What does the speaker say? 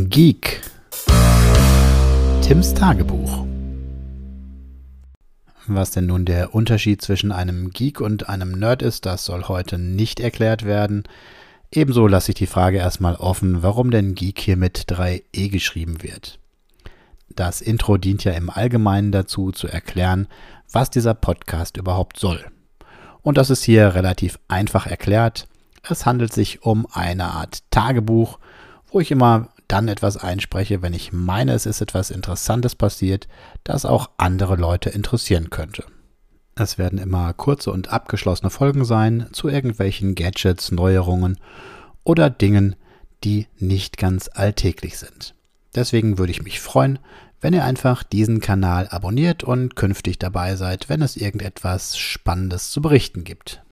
Geek. Tims Tagebuch. Was denn nun der Unterschied zwischen einem Geek und einem Nerd ist, das soll heute nicht erklärt werden. Ebenso lasse ich die Frage erstmal offen, warum denn Geek hier mit 3e geschrieben wird. Das Intro dient ja im Allgemeinen dazu, zu erklären, was dieser Podcast überhaupt soll. Und das ist hier relativ einfach erklärt. Es handelt sich um eine Art Tagebuch, wo ich immer dann etwas einspreche, wenn ich meine, es ist etwas Interessantes passiert, das auch andere Leute interessieren könnte. Es werden immer kurze und abgeschlossene Folgen sein zu irgendwelchen Gadgets, Neuerungen oder Dingen, die nicht ganz alltäglich sind. Deswegen würde ich mich freuen, wenn ihr einfach diesen Kanal abonniert und künftig dabei seid, wenn es irgendetwas Spannendes zu berichten gibt.